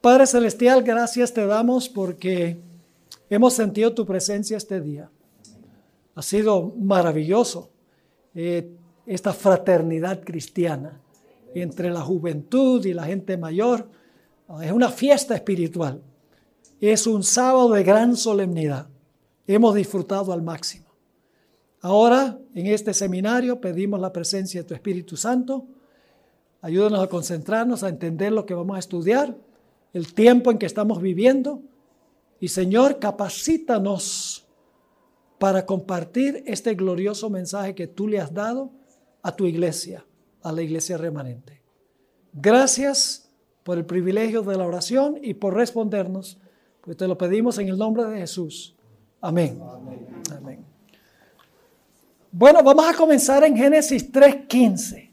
Padre Celestial, gracias te damos porque hemos sentido tu presencia este día. Ha sido maravilloso eh, esta fraternidad cristiana entre la juventud y la gente mayor. Es una fiesta espiritual. Es un sábado de gran solemnidad. Hemos disfrutado al máximo. Ahora, en este seminario, pedimos la presencia de tu Espíritu Santo. Ayúdanos a concentrarnos, a entender lo que vamos a estudiar, el tiempo en que estamos viviendo. Y Señor, capacítanos para compartir este glorioso mensaje que tú le has dado a tu iglesia, a la iglesia remanente. Gracias por el privilegio de la oración y por respondernos, pues te lo pedimos en el nombre de Jesús. Amén. Amén. Bueno, vamos a comenzar en Génesis 3.15,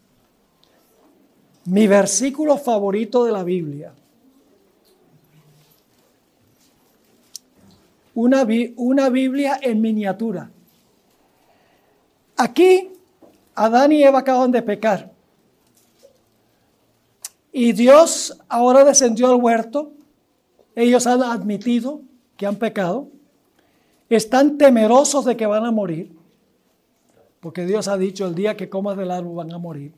mi versículo favorito de la Biblia. Una, una Biblia en miniatura. Aquí, Adán y Eva acaban de pecar. Y Dios ahora descendió al huerto. Ellos han admitido que han pecado. Están temerosos de que van a morir. Porque Dios ha dicho, el día que comas del árbol van a morir.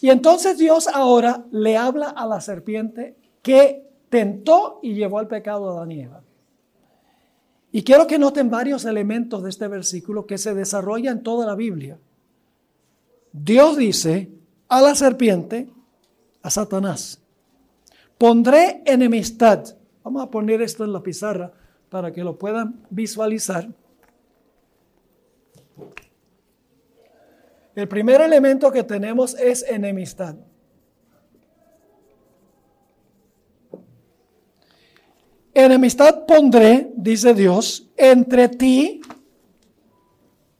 Y entonces Dios ahora le habla a la serpiente que tentó y llevó al pecado a Adán y Eva. Y quiero que noten varios elementos de este versículo que se desarrolla en toda la Biblia. Dios dice a la serpiente, a Satanás, pondré enemistad. Vamos a poner esto en la pizarra para que lo puedan visualizar. El primer elemento que tenemos es enemistad. Enemistad pondré, dice Dios, entre ti,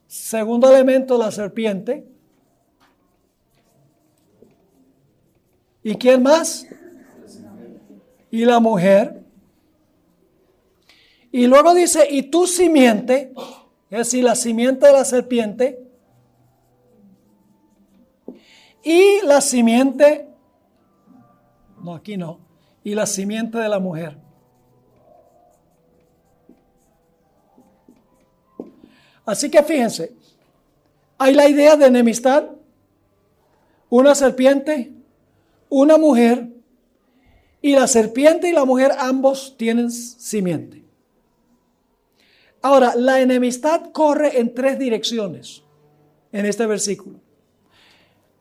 segundo elemento, la serpiente. ¿Y quién más? Y la mujer. Y luego dice, y tu simiente, es decir, la simiente de la serpiente, y la simiente, no, aquí no, y la simiente de la mujer. Así que fíjense, hay la idea de enemistad, una serpiente, una mujer, y la serpiente y la mujer ambos tienen simiente. Ahora, la enemistad corre en tres direcciones en este versículo.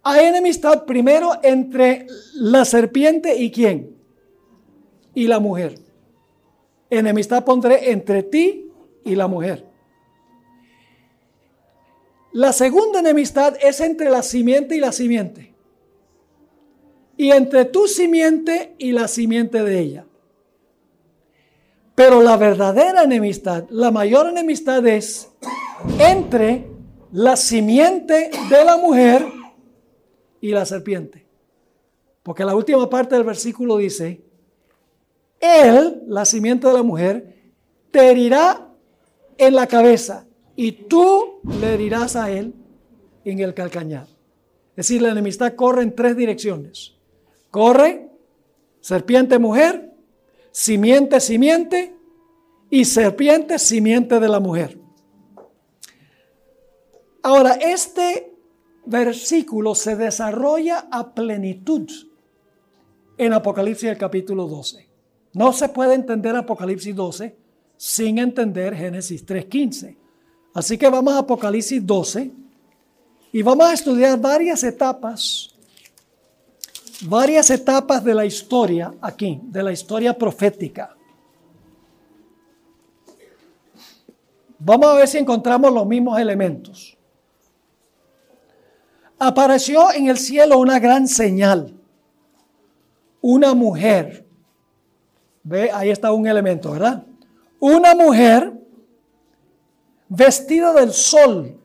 Hay enemistad primero entre la serpiente y quién? Y la mujer. Enemistad pondré entre ti y la mujer. La segunda enemistad es entre la simiente y la simiente. Y entre tu simiente y la simiente de ella. Pero la verdadera enemistad, la mayor enemistad es entre la simiente de la mujer y la serpiente. Porque la última parte del versículo dice, Él, la simiente de la mujer, te herirá en la cabeza y tú le herirás a él en el calcañar. Es decir, la enemistad corre en tres direcciones. Corre serpiente mujer, simiente simiente y serpiente simiente de la mujer. Ahora, este versículo se desarrolla a plenitud en Apocalipsis el capítulo 12. No se puede entender Apocalipsis 12 sin entender Génesis 3.15. Así que vamos a Apocalipsis 12 y vamos a estudiar varias etapas, varias etapas de la historia aquí, de la historia profética. Vamos a ver si encontramos los mismos elementos. Apareció en el cielo una gran señal, una mujer. Ve, ahí está un elemento, ¿verdad? Una mujer vestida del sol,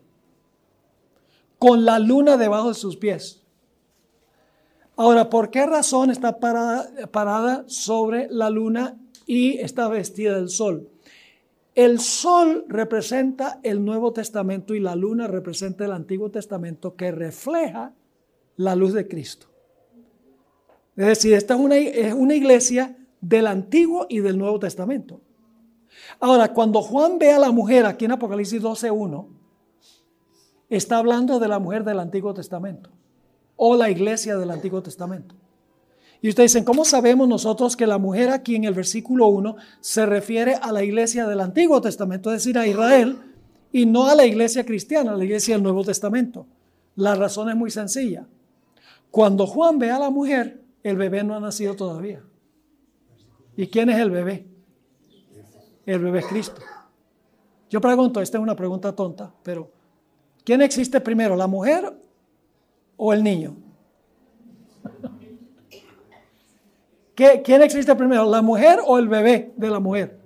con la luna debajo de sus pies. Ahora, ¿por qué razón está parada, parada sobre la luna y está vestida del sol? El sol representa el Nuevo Testamento y la luna representa el Antiguo Testamento que refleja la luz de Cristo. Es decir, esta es una, es una iglesia del Antiguo y del Nuevo Testamento. Ahora, cuando Juan ve a la mujer aquí en Apocalipsis 12.1, está hablando de la mujer del Antiguo Testamento o la iglesia del Antiguo Testamento. Y ustedes dicen, ¿cómo sabemos nosotros que la mujer aquí en el versículo 1 se refiere a la iglesia del Antiguo Testamento, es decir, a Israel, y no a la iglesia cristiana, a la iglesia del Nuevo Testamento? La razón es muy sencilla. Cuando Juan ve a la mujer, el bebé no ha nacido todavía. ¿Y quién es el bebé? El bebé Cristo. Yo pregunto, esta es una pregunta tonta, pero ¿quién existe primero, la mujer o el niño? ¿Quién existe primero, la mujer o el bebé de la mujer?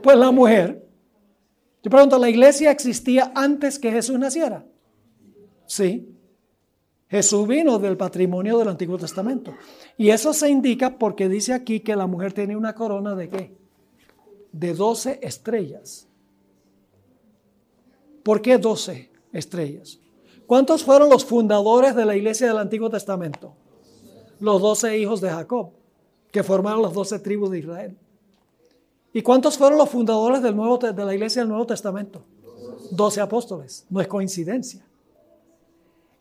Pues la mujer. Yo pregunto, ¿la iglesia existía antes que Jesús naciera? Sí. Jesús vino del patrimonio del Antiguo Testamento. Y eso se indica porque dice aquí que la mujer tiene una corona de qué? De 12 estrellas. ¿Por qué 12 estrellas? ¿Cuántos fueron los fundadores de la iglesia del Antiguo Testamento? Los 12 hijos de Jacob, que formaron las 12 tribus de Israel. ¿Y cuántos fueron los fundadores del nuevo, de la iglesia del Nuevo Testamento? 12 apóstoles. No es coincidencia.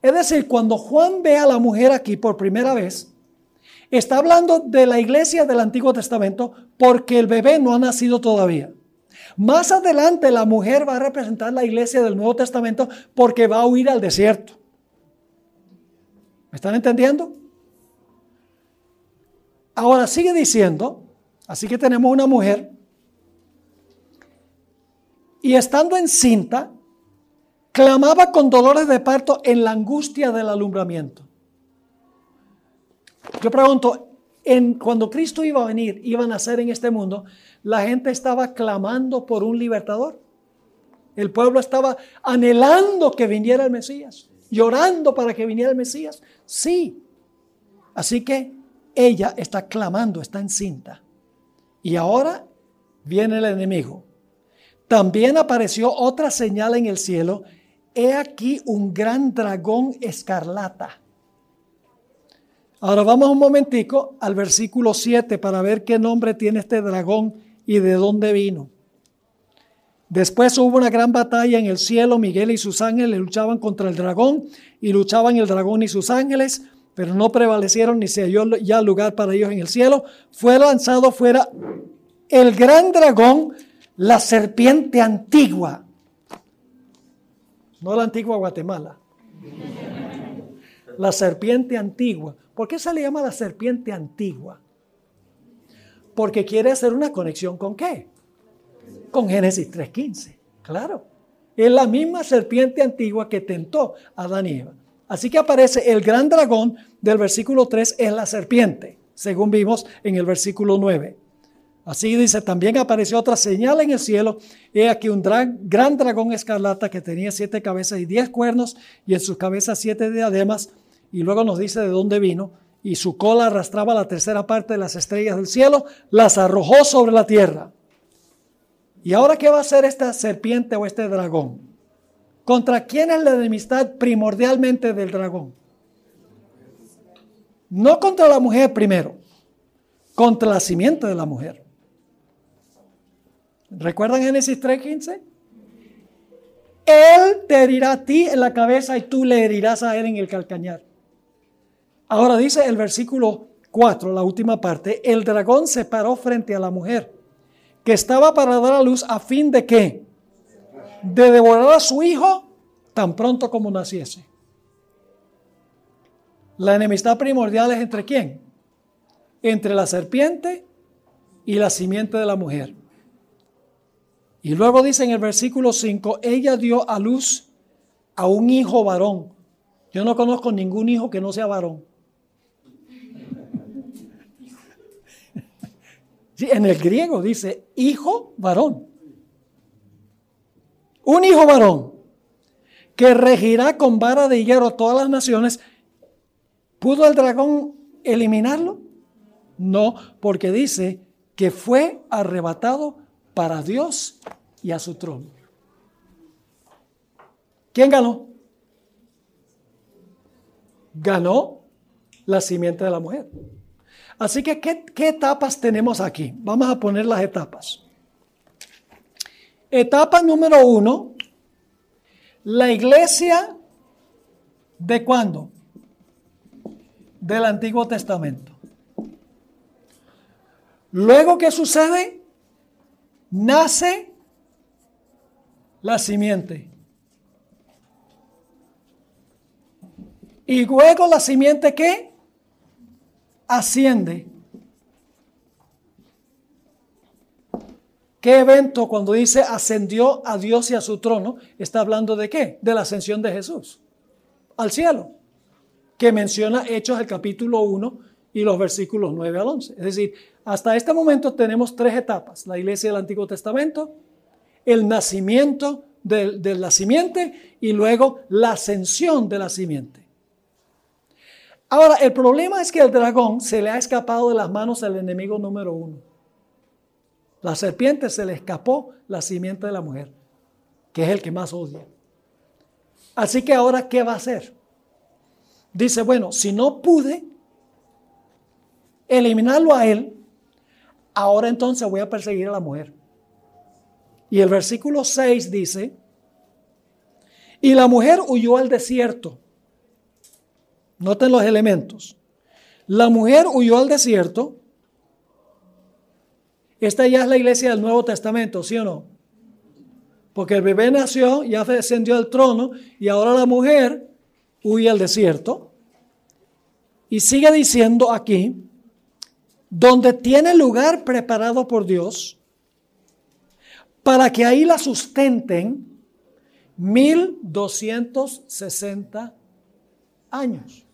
Es decir, cuando Juan ve a la mujer aquí por primera vez, está hablando de la iglesia del Antiguo Testamento porque el bebé no ha nacido todavía. Más adelante la mujer va a representar la iglesia del Nuevo Testamento porque va a huir al desierto. ¿Me están entendiendo? Ahora sigue diciendo, así que tenemos una mujer y estando encinta, clamaba con dolores de parto en la angustia del alumbramiento. Yo pregunto, en, cuando Cristo iba a venir, iba a nacer en este mundo, la gente estaba clamando por un libertador. El pueblo estaba anhelando que viniera el Mesías, llorando para que viniera el Mesías. Sí. Así que ella está clamando, está encinta. Y ahora viene el enemigo. También apareció otra señal en el cielo he aquí un gran dragón escarlata. Ahora vamos un momentico al versículo 7 para ver qué nombre tiene este dragón y de dónde vino. Después hubo una gran batalla en el cielo, Miguel y sus ángeles luchaban contra el dragón y luchaban el dragón y sus ángeles, pero no prevalecieron ni se halló ya lugar para ellos en el cielo. Fue lanzado fuera el gran dragón, la serpiente antigua no la antigua Guatemala. La serpiente antigua. ¿Por qué se le llama la serpiente antigua? Porque quiere hacer una conexión con qué? Con Génesis 3.15. Claro. Es la misma serpiente antigua que tentó a Adán y Eva. Así que aparece el gran dragón del versículo 3 es la serpiente, según vimos en el versículo 9. Así dice, también apareció otra señal en el cielo. He aquí un gran dragón escarlata que tenía siete cabezas y diez cuernos y en sus cabezas siete diademas. Y luego nos dice de dónde vino. Y su cola arrastraba la tercera parte de las estrellas del cielo, las arrojó sobre la tierra. ¿Y ahora qué va a hacer esta serpiente o este dragón? ¿Contra quién es la enemistad primordialmente del dragón? No contra la mujer primero, contra la simiente de la mujer. ¿Recuerdan Génesis 3:15? Él te herirá a ti en la cabeza y tú le herirás a él en el calcañar. Ahora dice el versículo 4, la última parte, el dragón se paró frente a la mujer que estaba para dar a luz a fin de qué? De devorar a su hijo tan pronto como naciese. La enemistad primordial es entre quién? Entre la serpiente y la simiente de la mujer. Y luego dice en el versículo 5, ella dio a luz a un hijo varón. Yo no conozco ningún hijo que no sea varón. En el griego dice hijo varón. Un hijo varón que regirá con vara de hierro todas las naciones. ¿Pudo el dragón eliminarlo? No, porque dice que fue arrebatado para Dios y a su trono. ¿Quién ganó? Ganó la simiente de la mujer. Así que, ¿qué, ¿qué, etapas tenemos aquí? Vamos a poner las etapas. Etapa número uno, la iglesia de cuándo? Del Antiguo Testamento. Luego, ¿qué sucede? Nace la simiente. Y luego la simiente ¿qué? Asciende. ¿Qué evento cuando dice ascendió a Dios y a su trono? Está hablando de qué? De la ascensión de Jesús al cielo, que menciona Hechos el capítulo 1 y los versículos 9 al 11. Es decir, hasta este momento tenemos tres etapas. La iglesia del Antiguo Testamento, el nacimiento de, de la simiente y luego la ascensión de la simiente. Ahora, el problema es que el dragón se le ha escapado de las manos del enemigo número uno. La serpiente se le escapó la simiente de la mujer, que es el que más odia. Así que ahora, ¿qué va a hacer? Dice, bueno, si no pude eliminarlo a él, ahora entonces voy a perseguir a la mujer. Y el versículo 6 dice, y la mujer huyó al desierto Noten los elementos. La mujer huyó al desierto. Esta ya es la iglesia del Nuevo Testamento, ¿sí o no? Porque el bebé nació, ya descendió al trono y ahora la mujer huye al desierto. Y sigue diciendo aquí, donde tiene lugar preparado por Dios, para que ahí la sustenten 1260 años.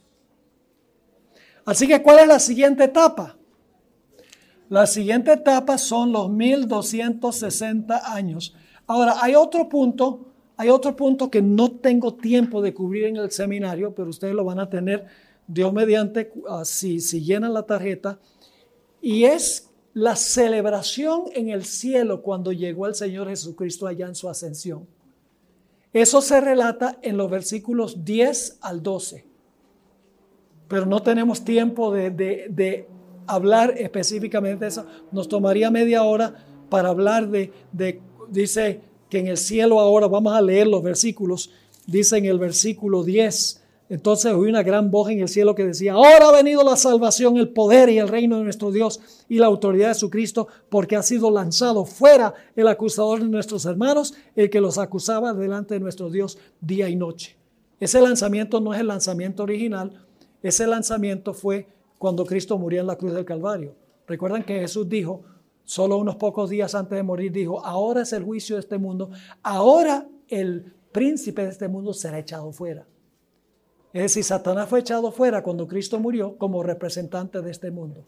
Así que, ¿cuál es la siguiente etapa? La siguiente etapa son los 1260 años. Ahora, hay otro punto, hay otro punto que no tengo tiempo de cubrir en el seminario, pero ustedes lo van a tener, Dios mediante, uh, si, si llenan la tarjeta, y es la celebración en el cielo cuando llegó el Señor Jesucristo allá en su ascensión. Eso se relata en los versículos 10 al 12 pero no tenemos tiempo de, hablar específicamente de eso. Nos tomaría media hora para hablar de, dice que en el cielo ahora, vamos a leer los versículos, dice en el versículo 10, entonces oí una gran voz en el cielo que decía, ahora ha venido la salvación, el poder y el reino de nuestro Dios y la autoridad de su Cristo, porque ha sido lanzado fuera el acusador de nuestros hermanos, el que los acusaba delante de nuestro Dios día y noche. Ese lanzamiento no es el lanzamiento original, ese lanzamiento fue cuando Cristo murió en la cruz del Calvario. Recuerdan que Jesús dijo, solo unos pocos días antes de morir, dijo, ahora es el juicio de este mundo, ahora el príncipe de este mundo será echado fuera. Es decir, Satanás fue echado fuera cuando Cristo murió como representante de este mundo.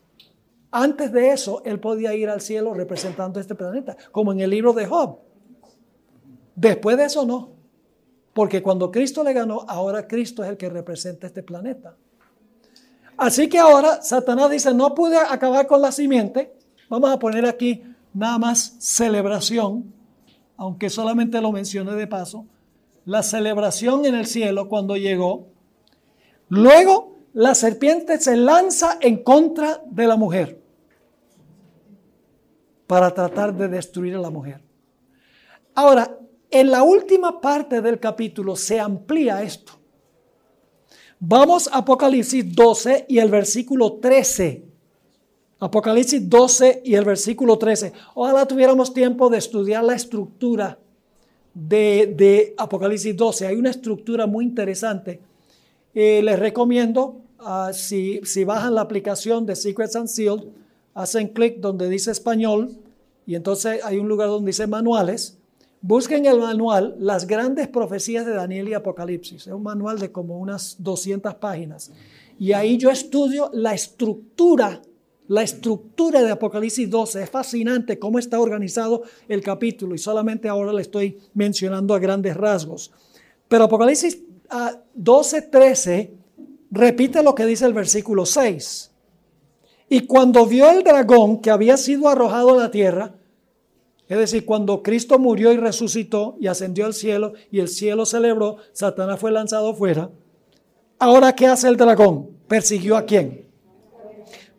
Antes de eso, él podía ir al cielo representando este planeta, como en el libro de Job. Después de eso, no. Porque cuando Cristo le ganó, ahora Cristo es el que representa este planeta. Así que ahora Satanás dice, no pude acabar con la simiente, vamos a poner aquí nada más celebración, aunque solamente lo mencioné de paso, la celebración en el cielo cuando llegó. Luego la serpiente se lanza en contra de la mujer para tratar de destruir a la mujer. Ahora, en la última parte del capítulo se amplía esto. Vamos a Apocalipsis 12 y el versículo 13. Apocalipsis 12 y el versículo 13. Ojalá tuviéramos tiempo de estudiar la estructura de, Apocalipsis 12. Hay una estructura muy interesante. Eh, les recomiendo, ah, si, si bajan la aplicación de Secrets and Sealed, hacen clic donde dice español y entonces hay un lugar donde dice manuales Busquen el manual Las grandes profecías de Daniel y Apocalipsis. Es un manual de como unas 200 páginas. Y ahí yo estudio la estructura, la estructura de Apocalipsis 12. Es fascinante cómo está organizado el capítulo y solamente ahora le estoy mencionando a grandes rasgos. Pero Apocalipsis 12, ah, 13 repite lo que dice el versículo 6. Y cuando vio el dragón que había sido arrojado a la tierra, es decir, cuando Cristo murió y resucitó y ascendió al cielo y el cielo celebró, Satanás fue lanzado fuera. Ahora, ¿qué hace el dragón? ¿Persiguió a quién?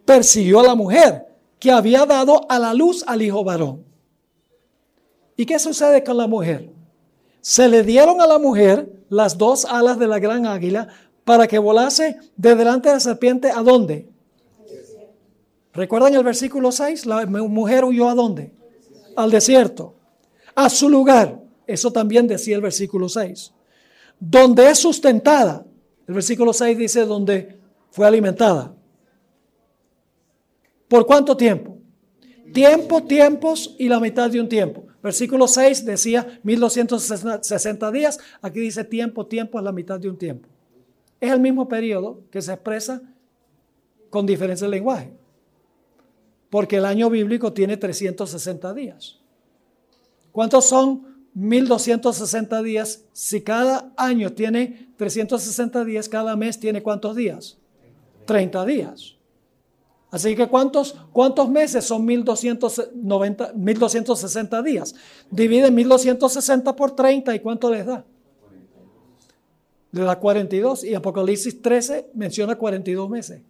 persiguió a la mujer que había dado a la luz al hijo varón. ¿Y qué sucede con la mujer? Se le dieron a la mujer las dos alas de la gran águila para que volase de delante de la serpiente a dónde? ¿Recuerdan el versículo 6? La mujer huyó a dónde? Al desierto. A su lugar. Eso también decía el versículo 6. Donde es sustentada. El versículo 6 dice donde fue alimentada. ¿Por cuánto tiempo? Tiempo, tiempos y la mitad de un tiempo. Versículo 6 decía 1260 días. Aquí dice tiempo, tiempo es la mitad de un tiempo. Es el mismo periodo que se expresa con diferencia de lenguaje. Porque el año bíblico tiene 360 días. ¿Cuántos son 1260 días? Si cada año tiene 360 días, cada mes tiene cuántos días? 30 días. Así que ¿cuántos, cuántos meses son 1290, 1260 días? Divide 1260 por 30 y ¿cuánto les da? Le da 42 y Apocalipsis 13 menciona 42 meses.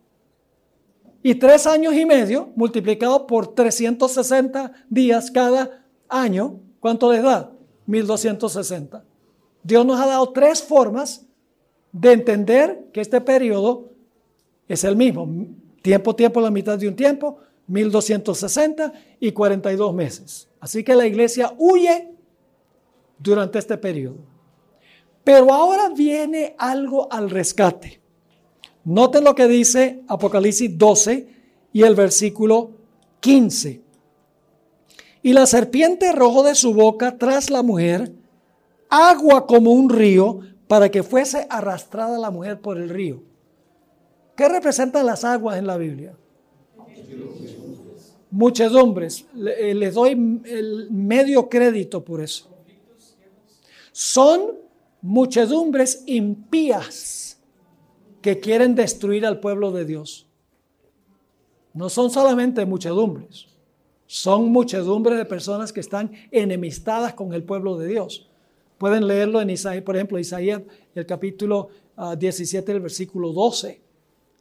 Y tres años y medio multiplicado por 360 días cada año, ¿cuánto les da? 1260. Dios nos ha dado tres formas de entender que este periodo es el mismo. Tiempo, tiempo, la mitad de un tiempo, 1260 y 42 meses. Así que la iglesia huye durante este periodo. Pero ahora viene algo al rescate. Noten lo que dice Apocalipsis 12 y el versículo 15. Y la serpiente arrojó de su boca tras la mujer agua como un río para que fuese arrastrada la mujer por el río. ¿Qué representan las aguas en la Biblia? Muchedumbres. Eh, les doy el medio crédito por eso. Son muchedumbres impías que quieren destruir al pueblo de Dios. No son solamente muchedumbres, son muchedumbres de personas que están enemistadas con el pueblo de Dios. Pueden leerlo en Isaías, por ejemplo, Isaías, el capítulo 17, ah, el versículo 12.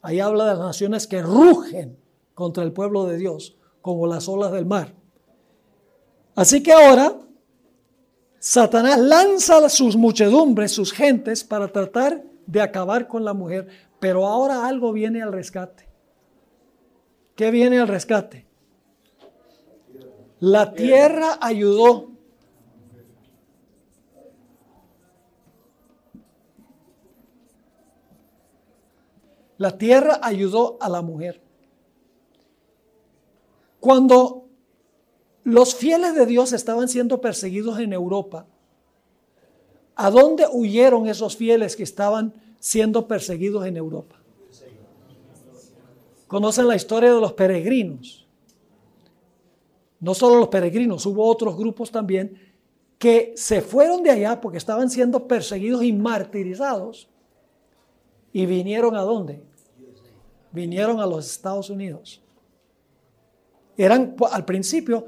Ahí habla de las naciones que rugen contra el pueblo de Dios, como las olas del mar. Así que ahora Satanás lanza sus muchedumbres, sus gentes, para tratar de acabar con la mujer. Pero ahora algo viene al rescate. ¿Qué viene al rescate? La tierra ayudó La tierra ayudó a la mujer. Cuando los fieles de Dios estaban siendo perseguidos en Europa, ¿a dónde huyeron esos fieles que estaban siendo perseguidos en Europa? Conocen la historia de los peregrinos. No solo los peregrinos, hubo otros grupos también que se fueron de allá porque estaban siendo perseguidos y martirizados. ¿Y vinieron a dónde? vinieron a los Estados Unidos. Eran, al principio,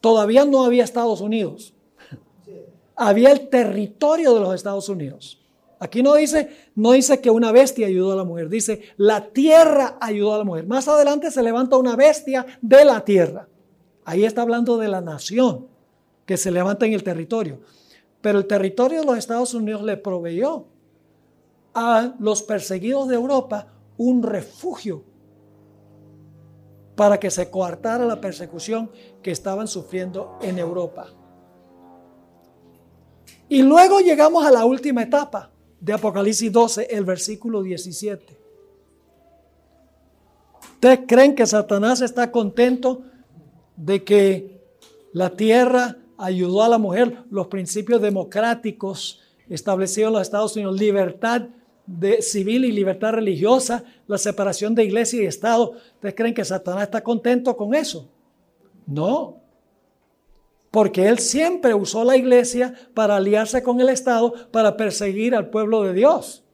todavía no había Estados Unidos. Había el territorio de los Estados Unidos. Aquí no dice, no dice que una bestia ayudó a la mujer, dice la tierra ayudó a la mujer. Más adelante se levanta una bestia de la tierra. Ahí está hablando de la nación que se levanta en el territorio. Pero el territorio de los Estados Unidos le proveyó a los perseguidos de Europa un refugio para que se coartara la persecución que estaban sufriendo en Europa. Y luego llegamos a la última etapa de Apocalipsis 12, el versículo 17. ¿Ustedes creen que Satanás está contento de que la tierra ayudó a la mujer? Los principios democráticos establecidos en los Estados Unidos, libertad de civil y libertad religiosa, la separación de iglesia y Estado. ¿Ustedes creen que Satanás está contento con eso? No. Porque él siempre usó la iglesia para aliarse con el Estado para perseguir al pueblo de Dios.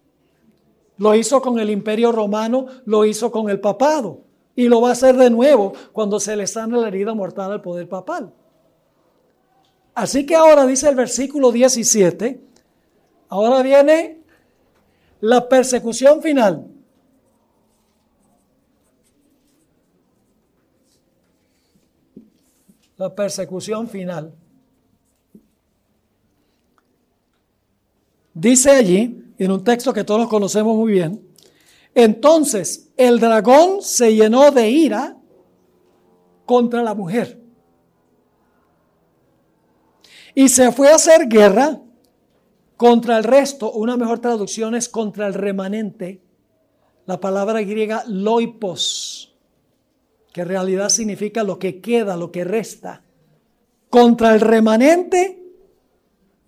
Lo hizo con el imperio romano, lo hizo con el papado y lo va a hacer de nuevo cuando se le sane la herida mortal al poder papal. Así que ahora dice el versículo 17, ahora viene la persecución final. La persecución final. Dice allí, en un texto que todos conocemos muy bien, entonces el dragón se llenó de ira contra la mujer y se fue a hacer guerra contra el resto. Una mejor traducción es contra el remanente. La palabra griega loipos, que en realidad significa lo que queda, lo que resta. Contra el remanente,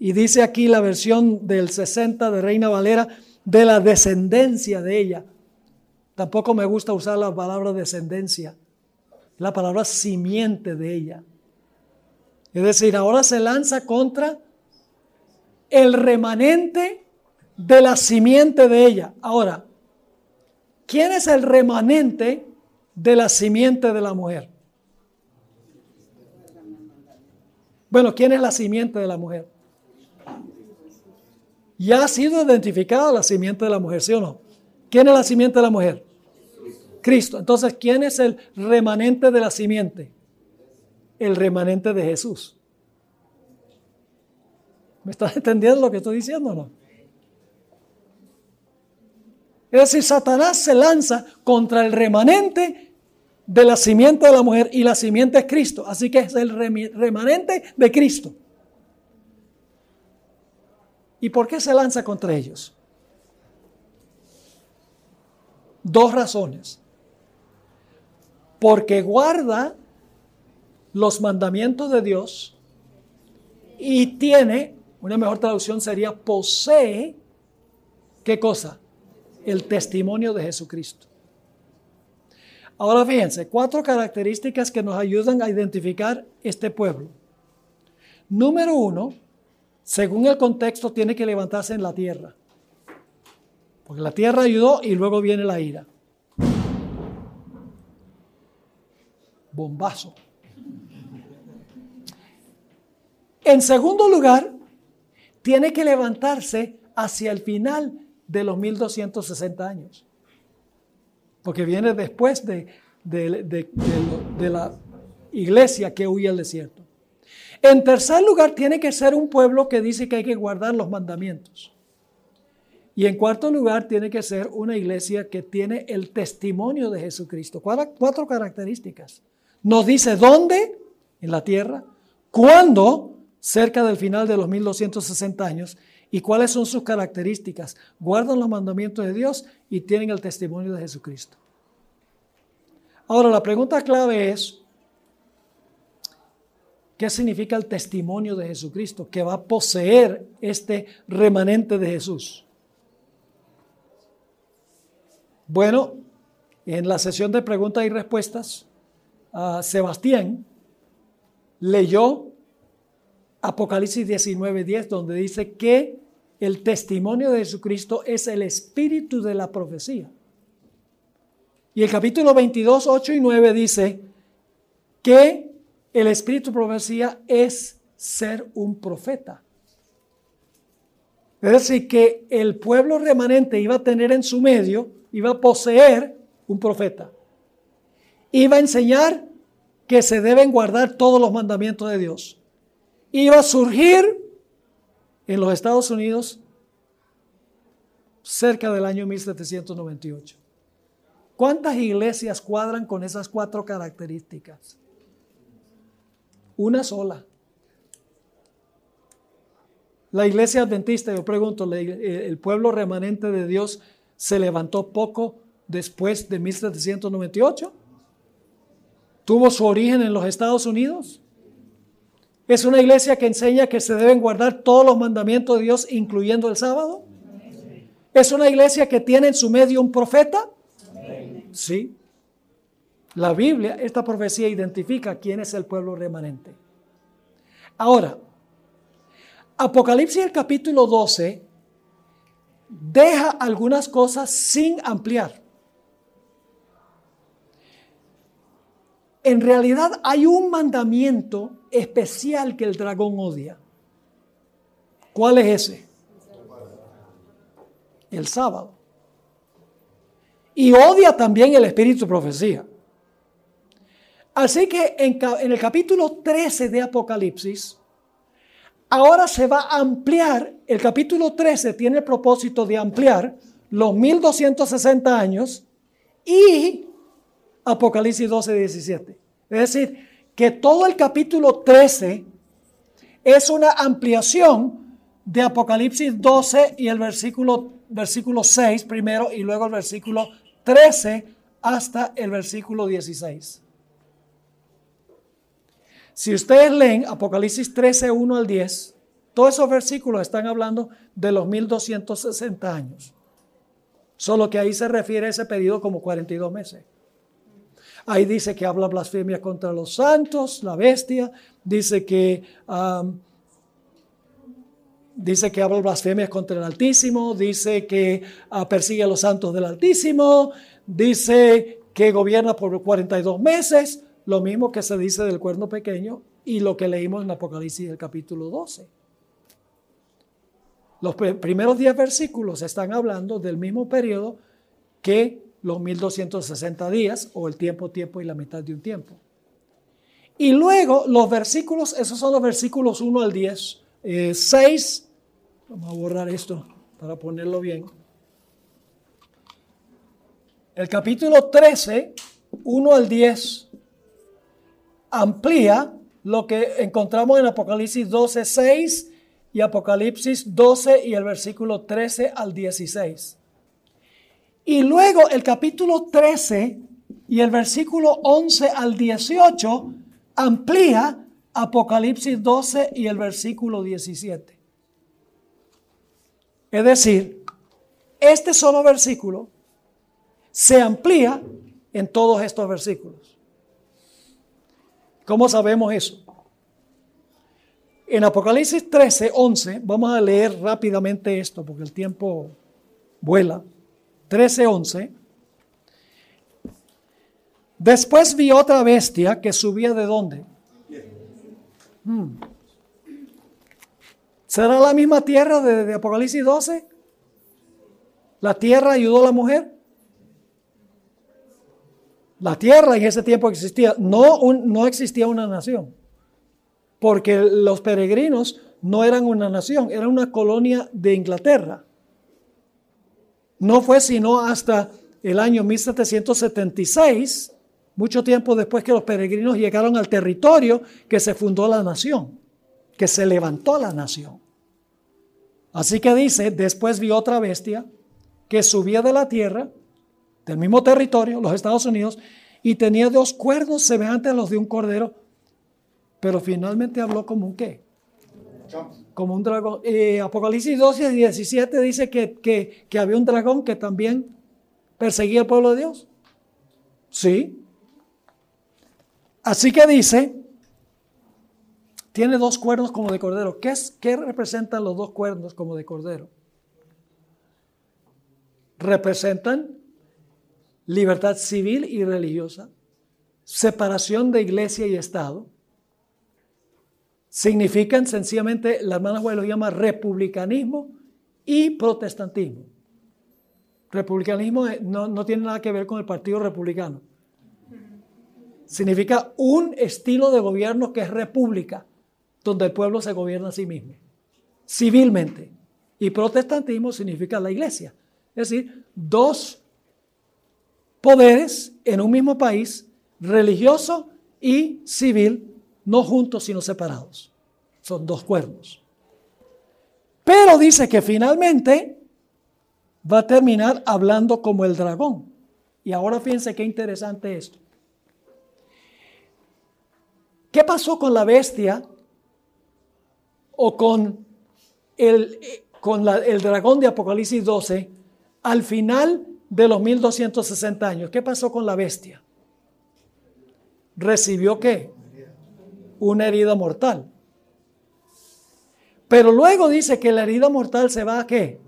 y dice aquí la versión del 60 de Reina Valera, de la descendencia de ella. Tampoco me gusta usar la palabra descendencia, la palabra simiente de ella. Es decir, ahora se lanza contra el remanente de la simiente de ella. Ahora, ¿quién es el remanente de la simiente de la mujer? Bueno, ¿quién es la simiente de la mujer? Ya ha sido identificada la simiente de la mujer, ¿sí o no? ¿Quién es la simiente de la mujer? Cristo. Entonces, ¿quién es el remanente de la simiente? el remanente de Jesús. ¿Me estás entendiendo lo que estoy diciendo o no? Es decir, Satanás se lanza contra el remanente de la simiente de la mujer y la simiente es Cristo. Así que es el remanente de Cristo. ¿Y por qué se lanza contra ellos? Dos razones. Porque guarda los mandamientos de Dios y tiene, una mejor traducción sería posee, ¿qué cosa? El testimonio de Jesucristo. Ahora fíjense, cuatro características que nos ayudan a identificar este pueblo. Número uno, según el contexto, tiene que levantarse en la tierra. Porque la tierra ayudó y luego viene la ira. Bombazo. En segundo lugar, tiene que levantarse hacia el final de los 1260 años, porque viene después de, de, la iglesia que huye al desierto. En tercer lugar, tiene que ser un pueblo que dice que hay que guardar los mandamientos. Y en cuarto lugar, tiene que ser una iglesia que tiene el testimonio de Jesucristo. Cuatro características. Nos dice dónde en la tierra, cuándo cerca del final de los 1260 años y cuáles son sus características. Guardan los mandamientos de Dios y tienen el testimonio de Jesucristo. Ahora, la pregunta clave es, ¿qué significa el testimonio de Jesucristo que va a poseer este remanente de Jesús? Bueno, en la sesión de preguntas y respuestas, Sebastián leyó Apocalipsis 19:10, donde dice que el testimonio de Jesucristo es el espíritu de la profecía. Y el capítulo 22, 8 y 9 dice que el espíritu de profecía es ser un profeta. Es decir, que el pueblo remanente iba a tener en su medio, iba a poseer un profeta. Iba a enseñar que se deben guardar todos los mandamientos de Dios iba a surgir en los Estados Unidos cerca del año 1798. ¿Cuántas iglesias cuadran con esas cuatro características? Una sola. La iglesia adventista, yo pregunto, ¿el pueblo remanente de Dios se levantó poco después de 1798? ¿Tuvo su origen en los Estados Unidos? Es una iglesia que enseña que se deben guardar todos los mandamientos de Dios, incluyendo el sábado. Es una iglesia que tiene en su medio un profeta. Sí. La Biblia, esta profecía identifica quién es el pueblo remanente. Ahora, Apocalipsis el capítulo 12 deja algunas cosas sin ampliar. En realidad hay un mandamiento especial que el dragón odia. ¿Cuál es ese? El sábado. Y odia también el espíritu profecía. Así que en, en, el capítulo 13 de Apocalipsis, ahora se va a ampliar, el capítulo 13 tiene el propósito de ampliar los 1260 años y Apocalipsis 12, 17. Es decir, que todo el capítulo 13 es una ampliación de Apocalipsis 12 y el versículo, versículo 6 primero y luego el versículo 13 hasta el versículo 16. Si ustedes leen Apocalipsis 13, 1 al 10, todos esos versículos están hablando de los 1260 años. Solo que ahí se refiere a ese periodo como 42 meses. Ahí dice que habla blasfemia contra los santos, la bestia. Dice que, dice que habla blasfemia contra el Altísimo. Dice que ah, persigue a los santos del Altísimo. Dice que gobierna por 42 meses. Lo mismo que se dice del cuerno pequeño y lo que leímos en Apocalipsis del capítulo 12. Los primeros 10 versículos están hablando del mismo periodo que los 1260 días o el tiempo, tiempo y la mitad de un tiempo. Y luego los versículos, esos son los versículos 1 al 10, 6, eh, vamos a borrar esto para ponerlo bien. El capítulo 13, 1 al 10, amplía lo que encontramos en Apocalipsis 12, 6 y Apocalipsis 12 y el versículo 13 al 16. Y luego el capítulo 13 y el versículo 11 al 18 amplía Apocalipsis 12 y el versículo 17. Es decir, este solo versículo se amplía en todos estos versículos. ¿Cómo sabemos eso? En Apocalipsis 13, 11, vamos a leer rápidamente esto porque el tiempo vuela. 13:11. Después vi otra bestia que subía de dónde? Hmm. ¿Será la misma tierra de, Apocalipsis 12? ¿La tierra ayudó a la mujer? La tierra en ese tiempo existía. No, no existía una nación. Porque los peregrinos no eran una nación, eran una colonia de Inglaterra. No fue sino hasta el año 1776, mucho tiempo después que los peregrinos llegaron al territorio, que se fundó la nación, que se levantó la nación. Así que dice, después vi otra bestia que subía de la tierra, del mismo territorio, los Estados Unidos, y tenía dos cuernos semejantes a los de un cordero, pero finalmente habló como un qué? Como un dragón. Eh, Apocalipsis 12 y 17 dice que, que, había un dragón que también perseguía al pueblo de Dios. Sí. Así que dice, tiene dos cuernos como de cordero. ¿Qué, es, ¿Qué representan los dos cuernos como de cordero? Representan libertad civil y religiosa, separación de iglesia y Estado, significan sencillamente, la hermana Juárez lo llama republicanismo y protestantismo. Republicanismo no, no tiene nada que ver con el Partido Republicano. Significa un estilo de gobierno que es república, donde el pueblo se gobierna a sí mismo, civilmente. Y protestantismo significa la iglesia. Es decir, dos poderes en un mismo país, religioso y civil, no juntos sino separados. Son dos cuernos. Pero dice que finalmente va a terminar hablando como el dragón. Y ahora fíjense qué interesante esto. ¿Qué pasó con la bestia o con el, con el dragón de Apocalipsis 12 al final de los 1260 años? ¿Qué pasó con la bestia? ¿Recibió qué? Una herida mortal. Pero luego dice que la herida mortal se va a qué?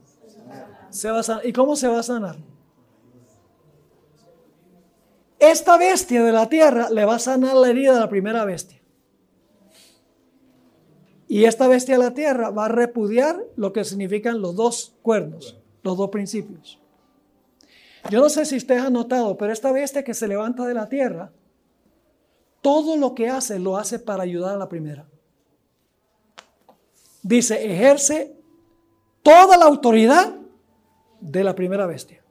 Se va a sanar. ¿Y cómo se va a sanar? Esta bestia de la tierra le va a sanar la herida de la primera bestia. Y esta bestia de la tierra va a repudiar lo que significan los dos cuernos, los dos principios. Yo no sé si usted ha notado, pero esta bestia que se levanta de la tierra todo lo que hace lo hace para ayudar a la primera. Dice, ejerce toda la autoridad de la primera bestia.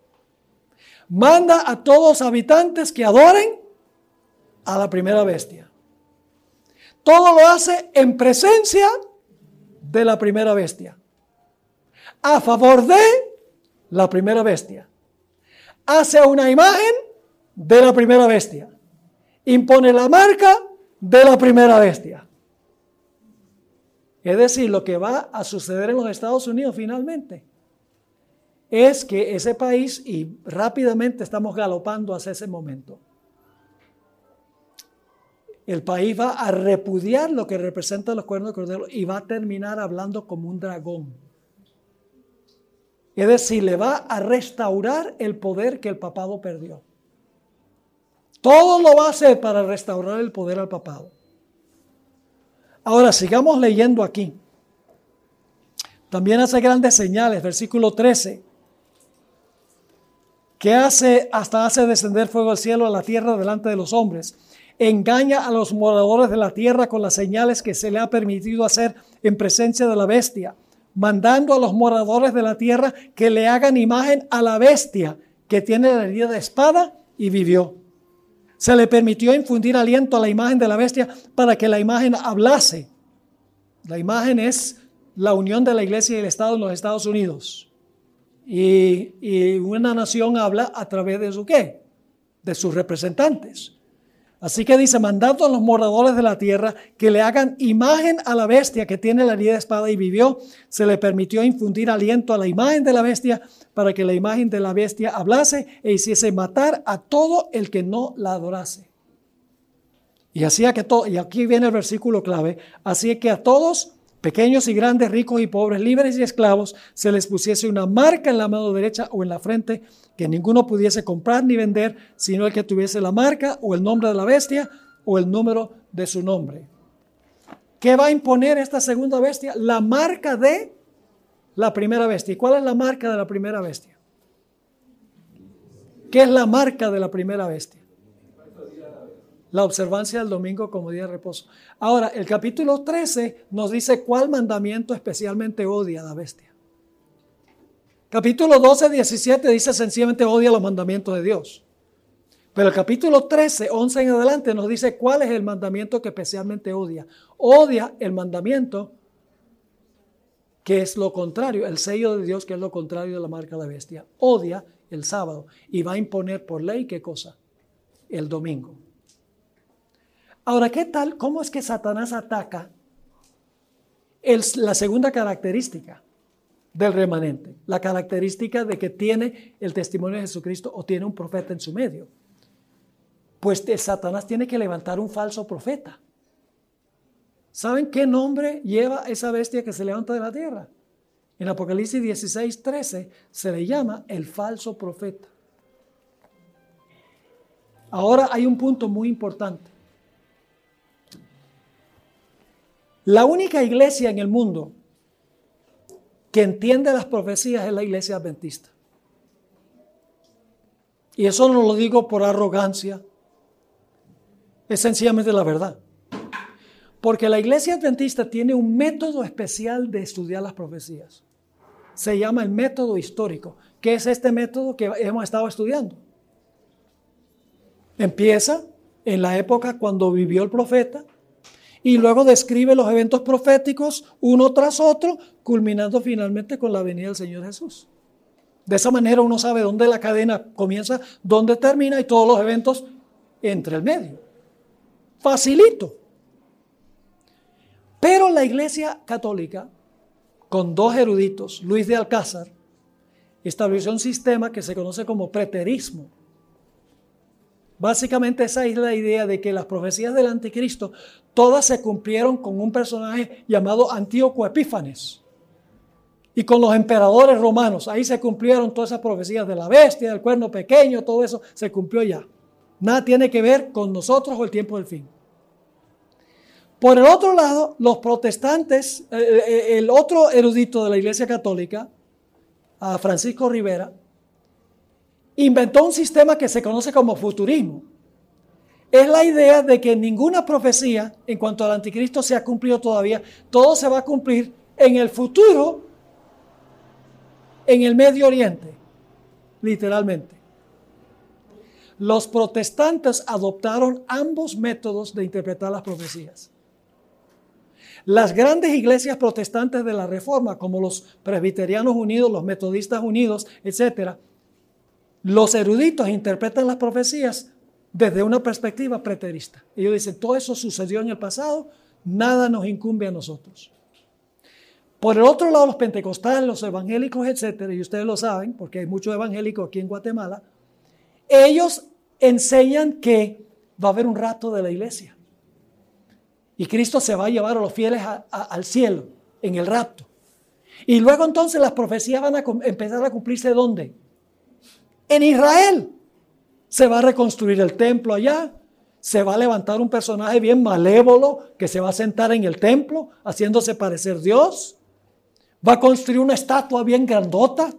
Manda a todos los habitantes que adoren a la primera bestia. Todo lo hace en presencia de la primera bestia. A favor de la primera bestia. Hace una imagen de la primera bestia. Impone la marca de la primera bestia. Es decir, lo que va a suceder en los Estados Unidos finalmente es que ese país, y rápidamente estamos galopando hacia ese momento, el país va a repudiar lo que representa los cuernos de cordero y va a terminar hablando como un dragón. Es decir, le va a restaurar el poder que el papado perdió. Todo lo va a hacer para restaurar el poder al papado. Ahora sigamos leyendo aquí. También hace grandes señales, versículo 13 que hace hasta hace descender fuego del cielo a la tierra delante de los hombres. Engaña a los moradores de la tierra con las señales que se le ha permitido hacer en presencia de la bestia, mandando a los moradores de la tierra que le hagan imagen a la bestia que tiene la herida de espada y vivió. Se le permitió infundir aliento a la imagen de la bestia para que la imagen hablase. La imagen es la unión de la iglesia y el Estado en los Estados Unidos. Y, una nación habla a través de su qué? De sus representantes. Así que dice, mandando a los moradores de la tierra que le hagan imagen a la bestia que tiene la herida de espada y vivió, se le permitió infundir aliento a la imagen de la bestia para que la imagen de la bestia hablase e hiciese matar a todo el que no la adorase. Y hacía que todo, y aquí viene el versículo clave, así que a todos pequeños y grandes, ricos y pobres, libres y esclavos, se les pusiese una marca en la mano derecha o en la frente que ninguno pudiese comprar ni vender, sino el que tuviese la marca o el nombre de la bestia o el número de su nombre. ¿Qué va a imponer esta segunda bestia? La marca de la primera bestia. ¿Y cuál es la marca de la primera bestia? ¿Qué es la marca de la primera bestia? La observancia del domingo como día de reposo. Ahora, el capítulo 13 nos dice cuál mandamiento especialmente odia a la bestia. Capítulo 12, 17 dice sencillamente odia los mandamientos de Dios. Pero el capítulo 13, 11 en adelante nos dice cuál es el mandamiento que especialmente odia. Odia el mandamiento que es lo contrario, el sello de Dios que es lo contrario de la marca de la bestia. Odia el sábado y va a imponer por ley qué cosa? El domingo. Ahora, ¿qué tal? ¿Cómo es que Satanás ataca la segunda característica del remanente? La característica de que tiene el testimonio de Jesucristo o tiene un profeta en su medio. Pues Satanás tiene que levantar un falso profeta. ¿Saben qué nombre lleva esa bestia que se levanta de la tierra? En Apocalipsis 16, 13 se le llama el falso profeta. Ahora hay un punto muy importante. La única iglesia en el mundo que entiende las profecías es la iglesia adventista. Y eso no lo digo por arrogancia, es sencillamente la verdad. Porque la iglesia adventista tiene un método especial de estudiar las profecías. Se llama el método histórico, que es este método que hemos estado estudiando. Empieza en la época cuando vivió el profeta, y luego describe los eventos proféticos uno tras otro, culminando finalmente con la venida del Señor Jesús. De esa manera uno sabe dónde la cadena comienza, dónde termina y todos los eventos entre el medio. Facilito. Pero la Iglesia Católica, con dos eruditos, Luis de Alcázar, estableció un sistema que se conoce como preterismo Básicamente esa es la idea de que las profecías del anticristo todas se cumplieron con un personaje llamado Antíoco Epífanes. Y con los emperadores romanos, ahí se cumplieron todas esas profecías de la bestia, del cuerno pequeño, todo eso se cumplió ya. Nada tiene que ver con nosotros o el tiempo del fin. Por el otro lado, los protestantes, eh, eh, el otro erudito de la Iglesia Católica, Francisco Rivera, inventó un sistema que se conoce como futurismo. es la idea de que ninguna profecía en cuanto al anticristo se ha cumplido todavía. Todo se va a cumplir en el futuro, en el Medio Oriente, literalmente. Los protestantes adoptaron ambos métodos de interpretar las profecías. Las grandes iglesias protestantes de la Reforma, como los presbiterianos unidos, los metodistas unidos, etc., los eruditos interpretan las profecías desde una perspectiva preterista. Ellos dicen, todo eso sucedió en el pasado, nada nos incumbe a nosotros. Por el otro lado, los pentecostales, los evangélicos, etcétera, y ustedes lo saben, porque hay muchos evangélicos aquí en Guatemala, ellos enseñan que va a haber un rato de la iglesia. Y Cristo se va a llevar a los fieles al cielo en el rapto. Y luego entonces las profecías van a empezar a cumplirse ¿dónde? En Israel. Se va a reconstruir el templo allá. Se va a levantar un personaje bien malévolo que se va a sentar en el templo haciéndose parecer Dios. Va a construir una estatua bien grandota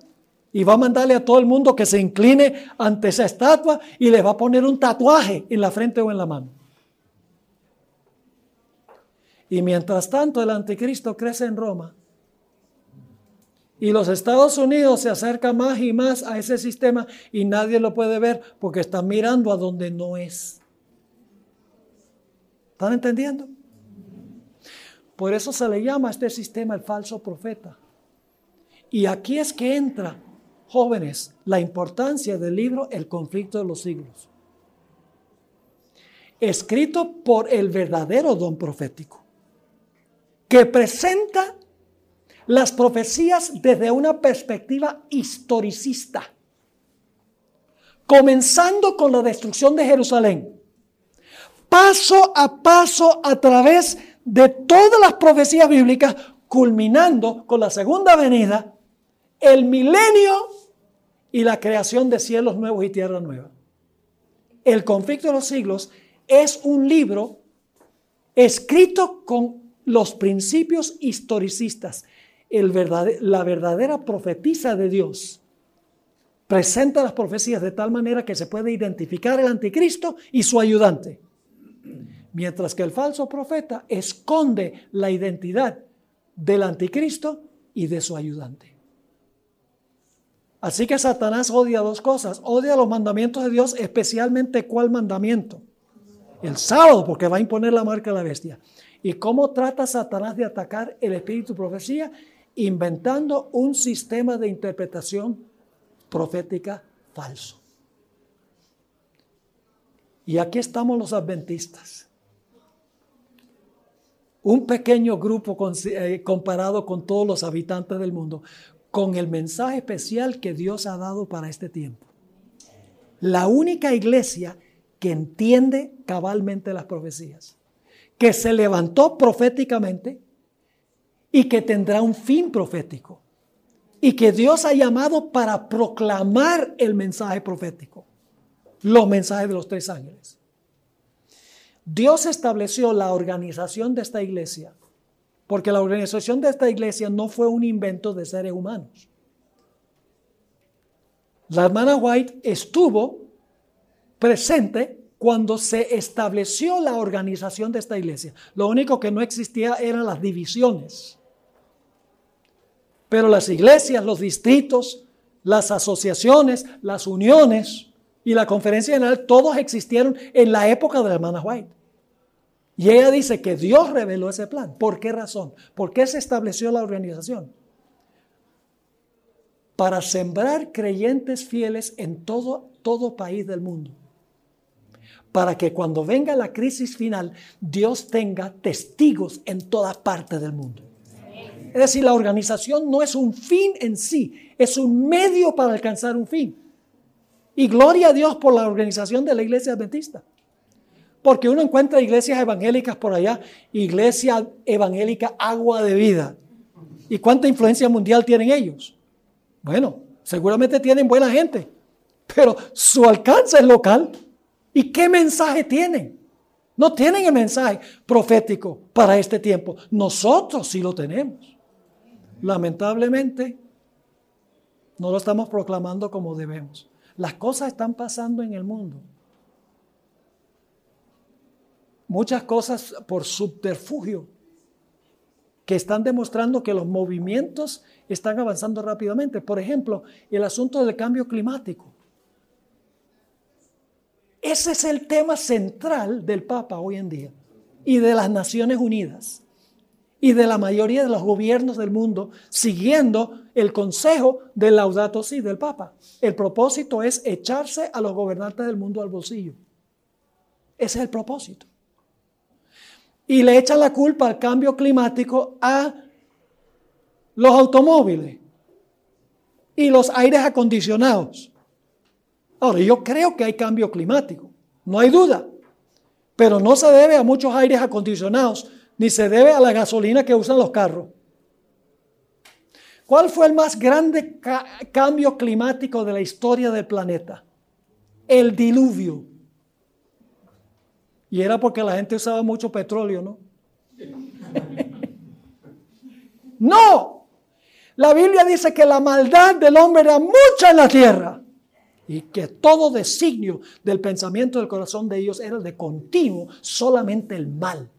y va a mandarle a todo el mundo que se incline ante esa estatua y le va a poner un tatuaje en la frente o en la mano. Y mientras tanto el anticristo crece en Roma y los Estados Unidos se acercan más y más a ese sistema y nadie lo puede ver porque están mirando a donde no es. ¿Están entendiendo? Por eso se le llama a este sistema el falso profeta. Y aquí es que entra, jóvenes, la importancia del libro El conflicto de los siglos. Escrito por el verdadero don profético, que presenta las profecías desde una perspectiva historicista, comenzando con la destrucción de Jerusalén, paso a paso a través de todas las profecías bíblicas, culminando con la segunda venida, el milenio y la creación de cielos nuevos y tierra nueva. El conflicto de los siglos es un libro escrito con los principios historicistas la verdadera profetisa de Dios presenta las profecías de tal manera que se puede identificar el anticristo y su ayudante. Mientras que el falso profeta esconde la identidad del anticristo y de su ayudante. Así que Satanás odia dos cosas. Odia los mandamientos de Dios, especialmente cuál mandamiento. El sábado, porque va a imponer la marca de la bestia. ¿Y cómo trata Satanás de atacar el espíritu profecía? Inventando un sistema de interpretación profética falso. Y aquí estamos los adventistas. Un pequeño grupo eh, comparado con todos los habitantes del mundo, con el mensaje especial que Dios ha dado para este tiempo. La única iglesia que entiende cabalmente las profecías, que se levantó proféticamente y que tendrá un fin profético y que Dios ha llamado para proclamar el mensaje profético, los mensajes de los tres ángeles. Dios estableció la organización de esta iglesia, porque la organización de esta iglesia no fue un invento de seres humanos. La hermana White estuvo presente cuando se estableció la organización de esta iglesia. Lo único que no existía eran las divisiones. Pero las iglesias, los distritos, las asociaciones, las uniones y la conferencia general, todos existieron en la época de la hermana White. Y ella dice que Dios reveló ese plan. ¿Por qué razón? ¿Por qué se estableció la organización? Para sembrar creyentes fieles en todo, todo país del mundo. Para que cuando venga la crisis final, Dios tenga testigos en toda parte del mundo. Es decir, la organización no es un fin en sí, es un medio para alcanzar un fin. Y gloria a Dios por la organización de la iglesia adventista. Porque uno encuentra iglesias evangélicas por allá, iglesia evangélica agua de vida. ¿Y cuánta influencia mundial tienen ellos? Bueno, seguramente tienen buena gente, pero su alcance es local. ¿Y qué mensaje tienen? No tienen el mensaje profético para este tiempo. Nosotros sí lo tenemos. Lamentablemente, no lo estamos proclamando como debemos. Las cosas están pasando en el mundo. muchas cosas por subterfugio que están demostrando que los movimientos están avanzando rápidamente. Por ejemplo, el asunto del cambio climático. Ese es el tema central del Papa hoy en día y de las Naciones Unidas y de la mayoría de los gobiernos del mundo siguiendo el consejo del Laudato Si del Papa. El propósito es echarse a los gobernantes del mundo al bolsillo. Ese es el propósito. Y le echan la culpa al cambio climático a los automóviles y los aires acondicionados. Ahora, yo creo que hay cambio climático, no hay duda, pero no se debe a muchos aires acondicionados, ni se debe a la gasolina que usan los carros. ¿Cuál fue el más grande cambio climático de la historia del planeta? El diluvio. Y era porque la gente usaba mucho petróleo, ¿no? no. La Biblia dice que la maldad del hombre era mucha en la tierra y que todo designio del pensamiento del corazón de ellos era de continuo solamente el mal.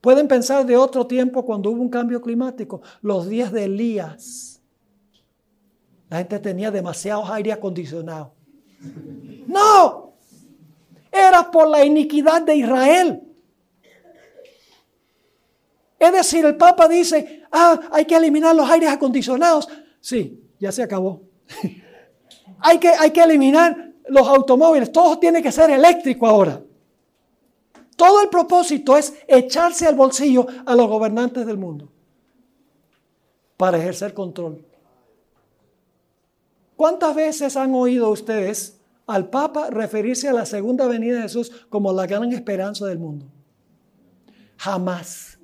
Pueden pensar de otro tiempo cuando hubo un cambio climático, los días de Elías. La gente tenía demasiados aire acondicionado. No, era por la iniquidad de Israel. Es decir, el Papa dice, ah, hay que eliminar los aires acondicionados. Sí, ya se acabó. hay, que, hay que eliminar los automóviles. Todo tiene que ser eléctrico ahora. Todo el propósito es echarse al bolsillo a los gobernantes del mundo para ejercer control. ¿Cuántas veces han oído ustedes al Papa referirse a la segunda venida de Jesús como la gran esperanza del mundo? Jamás.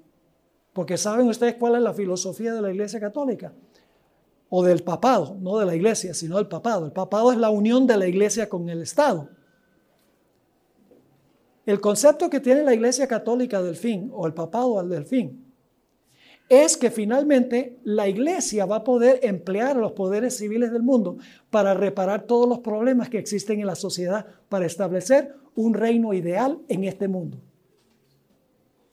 Porque saben ustedes cuál es la filosofía de la Iglesia Católica o del papado, no de la Iglesia, sino del papado. El papado es la unión de la Iglesia con el Estado. El concepto que tiene la Iglesia Católica del fin, o el papado al del fin, es que finalmente la Iglesia va a poder emplear los poderes civiles del mundo para reparar todos los problemas que existen en la sociedad, para establecer un reino ideal en este mundo.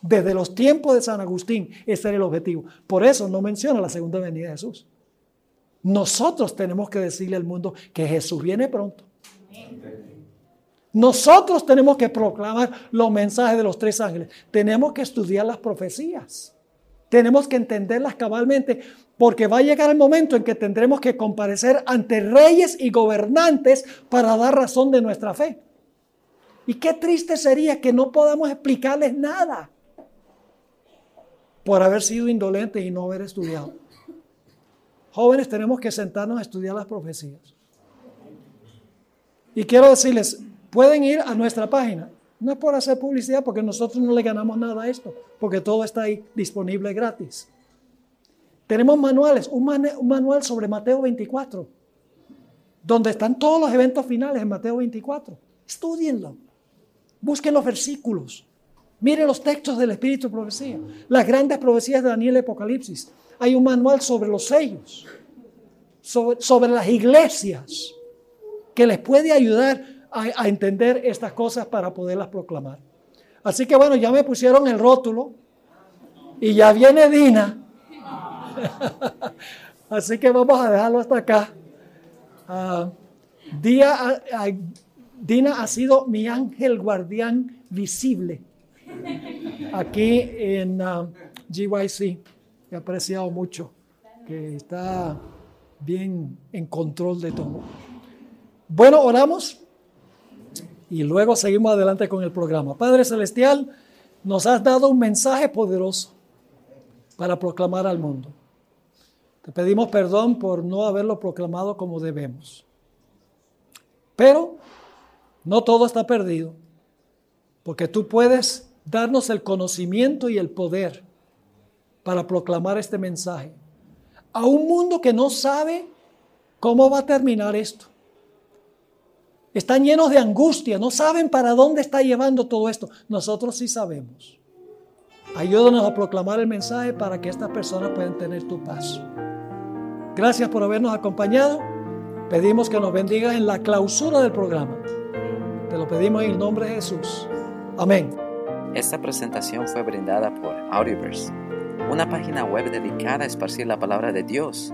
Desde los tiempos de San Agustín, ese era el objetivo. Por eso no menciona la segunda venida de Jesús. Nosotros tenemos que decirle al mundo que Jesús viene pronto. Nosotros tenemos que proclamar los mensajes de los tres ángeles. Tenemos que estudiar las profecías. Tenemos que entenderlas cabalmente porque va a llegar el momento en que tendremos que comparecer ante reyes y gobernantes para dar razón de nuestra fe. Y qué triste sería que no podamos explicarles nada por haber sido indolentes y no haber estudiado. Jóvenes, tenemos que sentarnos a estudiar las profecías. Y quiero decirles, Pueden ir a nuestra página. No es por hacer publicidad, porque nosotros no le ganamos nada a esto, porque todo está ahí disponible gratis. Tenemos manuales, un, manual sobre Mateo 24, donde están todos los eventos finales en Mateo 24. Estudienlo. Busquen los versículos. Miren los textos del Espíritu de Profecía. Las grandes profecías de Daniel y Apocalipsis. Hay un manual sobre los sellos, sobre, sobre las iglesias, que les puede ayudar a, entender estas cosas para poderlas proclamar. Así que bueno, ya me pusieron el rótulo y ya viene Dina. Así que vamos a dejarlo hasta acá. Ah, Día, Dina ha sido mi ángel guardián visible aquí en uh, GYC. He apreciado mucho que está bien en control de todo. Bueno, oramos y luego seguimos adelante con el programa. Padre Celestial, nos has dado un mensaje poderoso para proclamar al mundo. Te pedimos perdón por no haberlo proclamado como debemos. Pero no todo está perdido, porque tú puedes darnos el conocimiento y el poder para proclamar este mensaje a un mundo que no sabe cómo va a terminar esto. Están llenos de angustia, no saben para dónde está llevando todo esto. Nosotros sí sabemos. Ayúdanos a proclamar el mensaje para que estas personas puedan tener tu paz. Gracias por habernos acompañado. Pedimos que nos bendigas en la clausura del programa. Te lo pedimos en el nombre de Jesús. Amén. Esta presentación fue brindada por Audioverse, una página web dedicada a esparcir la palabra de Dios